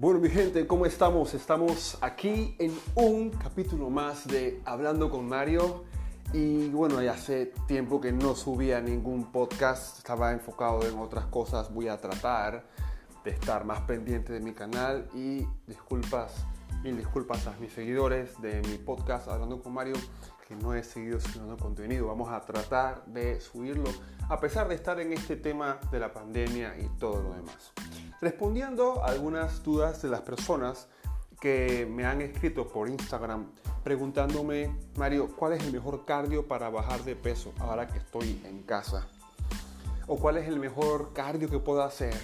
Bueno, mi gente, ¿cómo estamos? Estamos aquí en un capítulo más de Hablando con Mario. Y bueno, ya hace tiempo que no subía ningún podcast, estaba enfocado en otras cosas. Voy a tratar de estar más pendiente de mi canal y disculpas, mil disculpas a mis seguidores de mi podcast Hablando con Mario que no he seguido subiendo contenido. Vamos a tratar de subirlo a pesar de estar en este tema de la pandemia y todo lo demás respondiendo a algunas dudas de las personas que me han escrito por Instagram preguntándome, Mario, ¿cuál es el mejor cardio para bajar de peso ahora que estoy en casa? ¿O cuál es el mejor cardio que puedo hacer?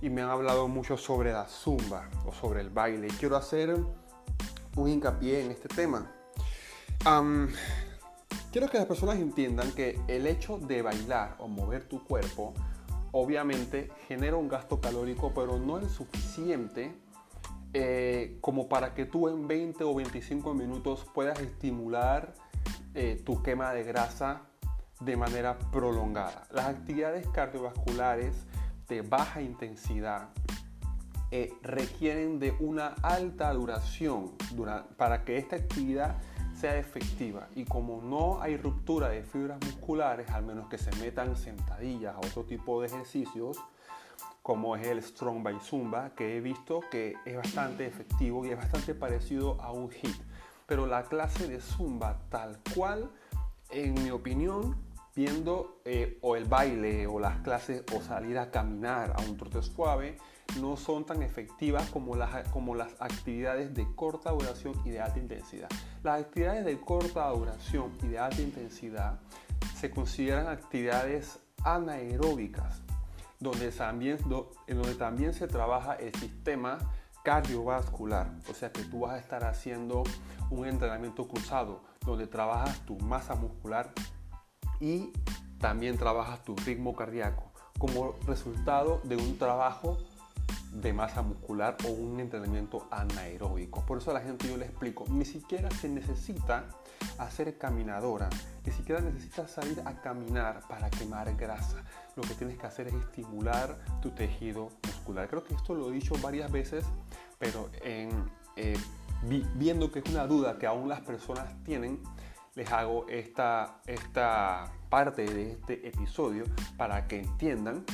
Y me han hablado mucho sobre la zumba o sobre el baile. Y quiero hacer un hincapié en este tema. quiero que las personas entiendan que el hecho de bailar o mover tu cuerpo obviamente genera un gasto calórico, pero no es suficiente eh, como para que tú en 20 o 25 minutos puedas estimular eh, tu quema de grasa de manera prolongada. Las actividades cardiovasculares de baja intensidad eh, requieren de una alta duración para que esta actividad efectiva y como no hay ruptura de fibras musculares, al menos que se metan sentadillas o otro tipo de ejercicios, como es el Strong by Zumba, que he visto que es bastante efectivo y es bastante parecido a un hit. Pero la clase de Zumba tal cual, en mi opinión, viendo eh, o el baile o las clases o salir a caminar a un trote suave, no son tan efectivas como las, como las actividades de corta duración y de alta intensidad. Las actividades de corta duración y de alta intensidad se consideran actividades anaeróbicas, donde también, donde también se trabaja el sistema cardiovascular, o sea que tú vas a estar haciendo un entrenamiento cruzado, donde trabajas tu masa muscular y también trabajas tu ritmo cardíaco como resultado de un trabajo de masa muscular o un entrenamiento anaeróbico. Por eso a la gente yo le explico, ni siquiera se necesita hacer caminadora, ni siquiera necesitas salir a caminar para quemar grasa. Lo que tienes que hacer es estimular tu tejido muscular. Creo que esto lo he dicho varias veces, pero eh, viendo que es una duda que aún las personas tienen, les hago esta, esta parte de este episodio para que entiendan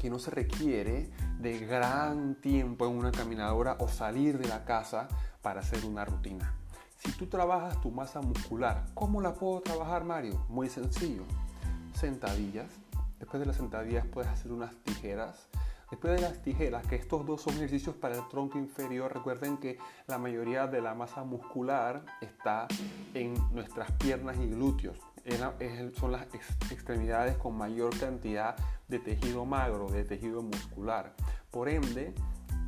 que no se requiere de gran tiempo en una caminadora o salir de la casa para hacer una rutina. Si tú trabajas tu masa muscular, ¿cómo la puedo trabajar, Mario? Muy sencillo. Sentadillas. Después de las sentadillas puedes hacer unas tijeras. Después de las tijeras, que estos dos son ejercicios para el tronco inferior, recuerden que la mayoría de la masa muscular está en nuestras piernas y glúteos son las extremidades con mayor cantidad de tejido magro, de tejido muscular. Por ende,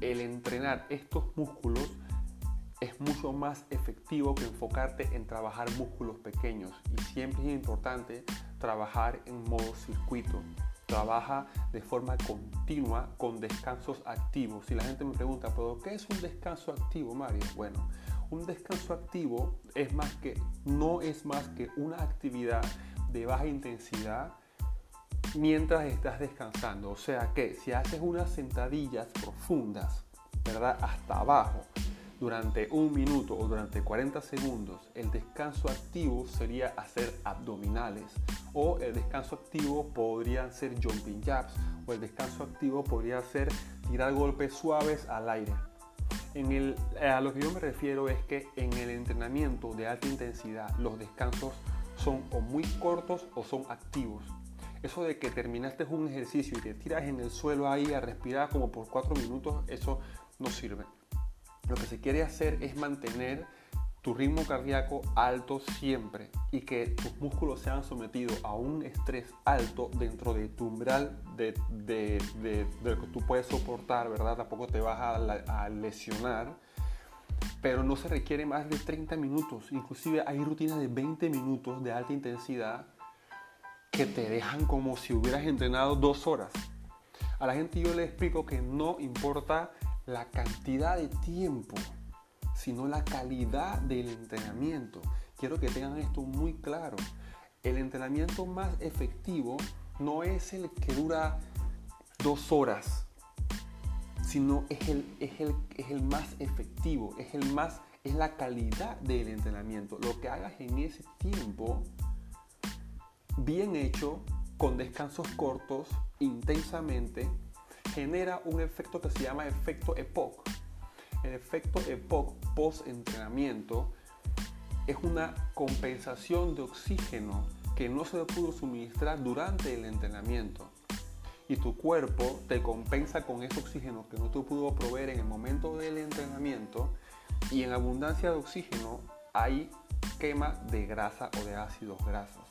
el entrenar estos músculos es mucho más efectivo que enfocarte en trabajar músculos pequeños y siempre es importante trabajar en modo circuito. Trabaja de forma continua con descansos activos. Si la gente me pregunta, ¿pero qué es un descanso activo, Mario? Bueno, un descanso activo es más que, no es más que una actividad de baja intensidad mientras estás descansando. O sea que si haces unas sentadillas profundas, ¿verdad? Hasta abajo, durante un minuto o durante 40 segundos, el descanso activo sería hacer abdominales. O el descanso activo podría ser jumping jabs. O el descanso activo podría ser tirar golpes suaves al aire. A lo que yo me refiero es que en el entrenamiento de alta intensidad los descansos son o muy cortos o son activos. Eso de que terminaste un ejercicio y te tiras en el suelo ahí a respirar como por cuatro minutos, eso no sirve. Lo que se quiere hacer es mantener tu ritmo cardíaco alto siempre y que tus músculos sean sometidos a un estrés alto dentro de tu umbral de, lo que tú puedes soportar, ¿verdad? Tampoco te vas a, a, lesionar, pero no se requiere más de 30 minutos. Inclusive hay rutinas de 20 minutos de alta intensidad que te dejan como si hubieras entrenado dos horas. A la gente yo le explico que no importa la cantidad de tiempo sino la calidad del entrenamiento. Quiero que tengan esto muy claro. El entrenamiento más efectivo no es el que dura dos horas, sino es el, es el, es el más efectivo, es, el más, es la calidad del entrenamiento. Lo que hagas en ese tiempo, bien hecho, con descansos cortos, intensamente, genera un efecto que se llama efecto EPOC. El efecto EPOC post-entrenamiento es una compensación de oxígeno que no se pudo suministrar durante el entrenamiento. Y tu cuerpo te compensa con ese oxígeno que no te pudo proveer en el momento del entrenamiento. Y en abundancia de oxígeno hay quema de grasa o de ácidos grasos.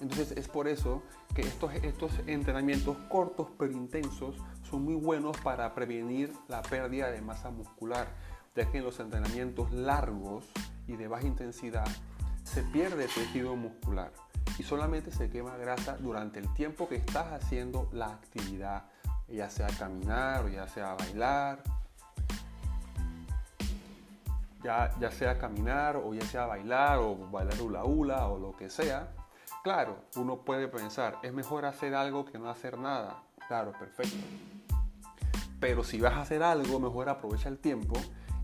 Entonces es por eso que estos, estos entrenamientos cortos pero intensos son muy buenos para prevenir la pérdida de masa muscular, ya que en los entrenamientos largos y de baja intensidad se pierde tejido muscular y solamente se quema grasa durante el tiempo que estás haciendo la actividad, ya sea caminar o ya sea bailar, ya, ya sea caminar o ya sea bailar o bailar hula hula o lo que sea. Claro, uno puede pensar, es mejor hacer algo que no hacer nada. Claro, perfecto. Pero si vas a hacer algo, mejor aprovecha el tiempo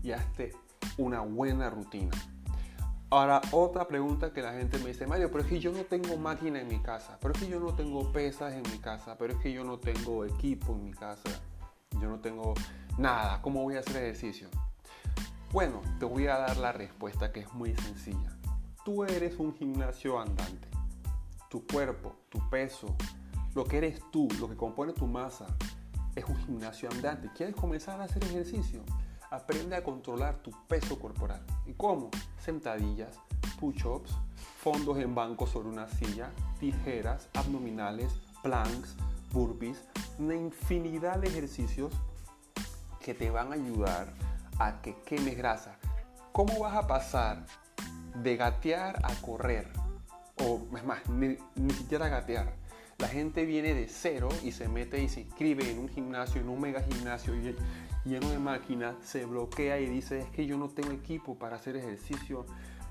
y hazte una buena rutina. Ahora, otra pregunta que la gente me dice, Mario, pero es que yo no tengo máquina en mi casa, pero es que yo no tengo pesas en mi casa, pero es que yo no tengo equipo en mi casa, yo no tengo nada, ¿cómo voy a hacer ejercicio? Bueno, te voy a dar la respuesta que es muy sencilla. Tú eres un gimnasio andante. Tu cuerpo, tu peso, lo que eres tú, lo que compone tu masa, es un gimnasio andante. ¿Quieres comenzar a hacer ejercicio? Aprende a controlar tu peso corporal. ¿Y cómo? Sentadillas, push-ups, fondos en banco sobre una silla, tijeras, abdominales, planks, burpees, una infinidad de ejercicios que te van a ayudar a que quemes grasa. ¿Cómo vas a pasar de gatear a correr? O es más, ni, ni siquiera gatear. La gente viene de cero y se mete y se inscribe en un gimnasio, en un mega gimnasio lleno de máquinas, se bloquea y dice, es que yo no tengo equipo para hacer ejercicio,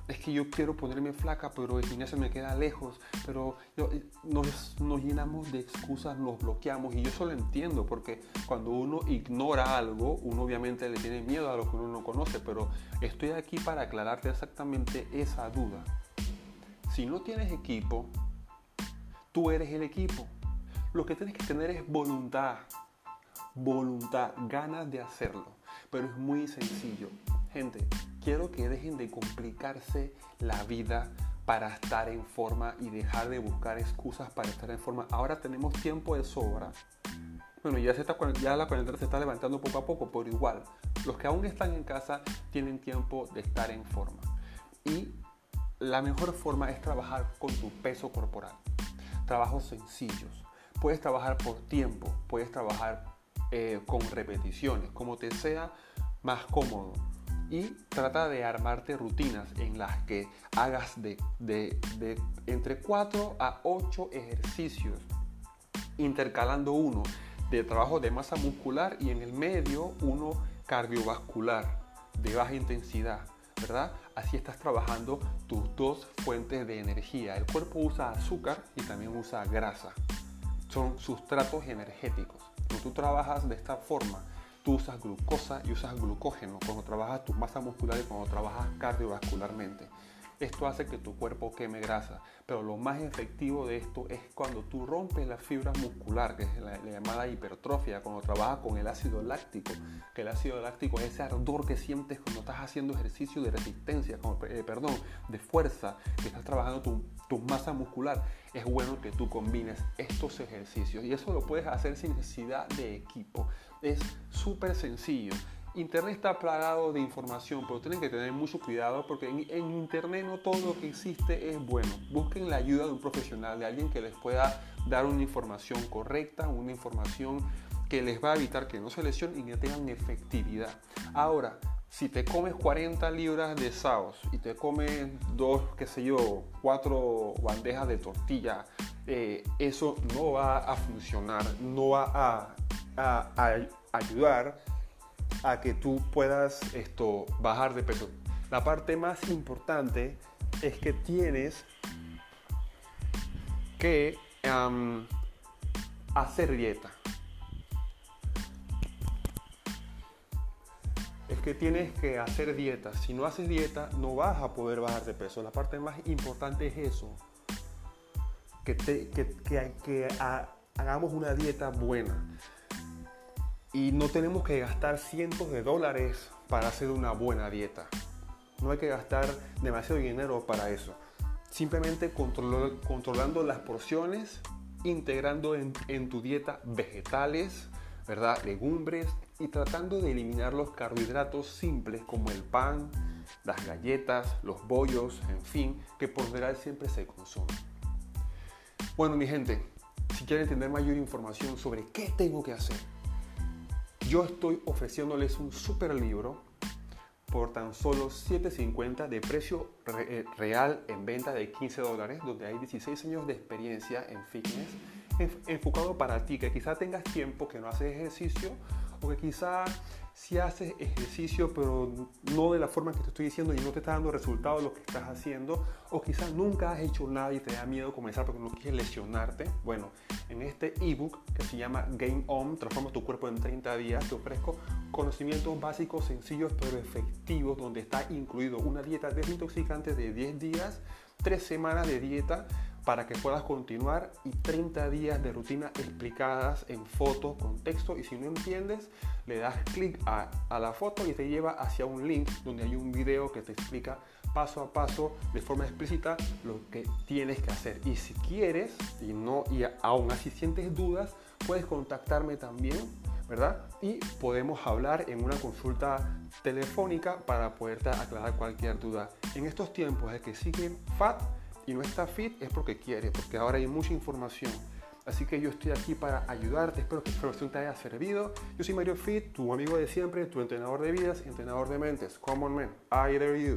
es que yo quiero ponerme flaca, pero el gimnasio me queda lejos, pero eh, nos, nos, llenamos de excusas, nos bloqueamos y yo eso lo entiendo, porque cuando uno ignora algo, uno obviamente le tiene miedo a lo que uno no conoce, pero estoy aquí para aclararte exactamente esa duda. Si no tienes equipo, tú eres el equipo. Lo que tienes que tener es voluntad, voluntad, ganas de hacerlo. Pero es muy sencillo. Gente, quiero que dejen de complicarse la vida para estar en forma y dejar de buscar excusas para estar en forma. Ahora tenemos tiempo de sobra. Bueno, ya, se está, ya la cuarentena se está levantando poco a poco, pero igual, los que aún están en casa tienen tiempo de estar en forma. Y la mejor forma es trabajar con tu peso corporal. Trabajos sencillos. Puedes trabajar por tiempo, puedes trabajar eh, con repeticiones, como te sea más cómodo. Y trata de armarte rutinas en las que hagas de, entre 4 a 8 ejercicios, intercalando uno de trabajo de masa muscular y en el medio uno cardiovascular de baja intensidad, ¿verdad? Así estás trabajando tus dos fuentes de energía. El cuerpo usa azúcar y también usa grasa. Son sustratos energéticos. Cuando tú trabajas de esta forma, tú usas glucosa y usas glucógeno cuando trabajas tu masa muscular y cuando trabajas cardiovascularmente. Esto hace que tu cuerpo queme grasa, pero lo más efectivo de esto es cuando tú rompes la fibra muscular, que es la, llamada hipertrofia, cuando trabajas con el ácido láctico, que el ácido láctico es ese ardor que sientes cuando estás haciendo ejercicio de resistencia, eh, perdón, de fuerza, que estás trabajando tu, tu masa muscular. Es bueno que tú combines estos ejercicios y eso lo puedes hacer sin necesidad de equipo. Es súper sencillo. Internet está plagado de información, pero tienen que tener mucho cuidado porque en, Internet no todo lo que existe es bueno. Busquen la ayuda de un profesional, de alguien que les pueda dar una información correcta, una información que les va a evitar que no se lesionen y que tengan efectividad. Ahora, si te comes 40 libras de saos y te comes dos, qué sé yo, cuatro bandejas de tortilla, eh, eso no va a funcionar, no va a, a ayudar a que tú puedas esto, bajar de peso. La parte más importante es que tienes que hacer dieta. que tienes que hacer dieta. Si no haces dieta, no vas a poder bajar de peso. La parte más importante es eso. Que, que, hagamos una dieta buena. Y no tenemos que gastar cientos de dólares para hacer una buena dieta. No hay que gastar demasiado dinero para eso. Simplemente controlando las porciones, integrando en, en tu dieta vegetales, ¿verdad? legumbres y tratando de eliminar los carbohidratos simples como el pan, las galletas, los bollos, en fin, que por general siempre se consumen. Bueno, mi gente, si quieren tener mayor información sobre qué tengo que hacer, yo estoy ofreciéndoles un super libro por tan solo 7.50 de precio eh, real en venta de 15 dólares, donde hay 16 años de experiencia en fitness enfocado para ti, que quizá tengas tiempo que no haces ejercicio o que quizá si haces ejercicio pero no de la forma que te estoy diciendo y no te está dando resultados lo que estás haciendo o quizá nunca has hecho nada y te da miedo comenzar porque no quieres lesionarte. Bueno, en este ebook que se llama Game On, transforma tu cuerpo en 30 días, te ofrezco conocimientos básicos, sencillos pero efectivos donde está incluido una dieta desintoxicante de 10 días, 3 semanas de dieta para que puedas continuar y 30 días de rutina explicadas en foto, con texto y si no entiendes le das clic a, la foto y te lleva hacia un link donde hay un video que te explica paso a paso de forma explícita lo que tienes que hacer y si quieres y no y aún así sientes dudas puedes contactarme también ¿verdad? Y podemos hablar en una consulta telefónica para poderte aclarar cualquier duda. En estos tiempos es que sigue FAT y no está fit es porque quiere, porque ahora hay mucha información. Así que yo estoy aquí para ayudarte, espero que esta información te haya servido. Yo soy Mario Fit, tu amigo de siempre, tu entrenador de vidas, entrenador de mentes. Come on man, I dare you.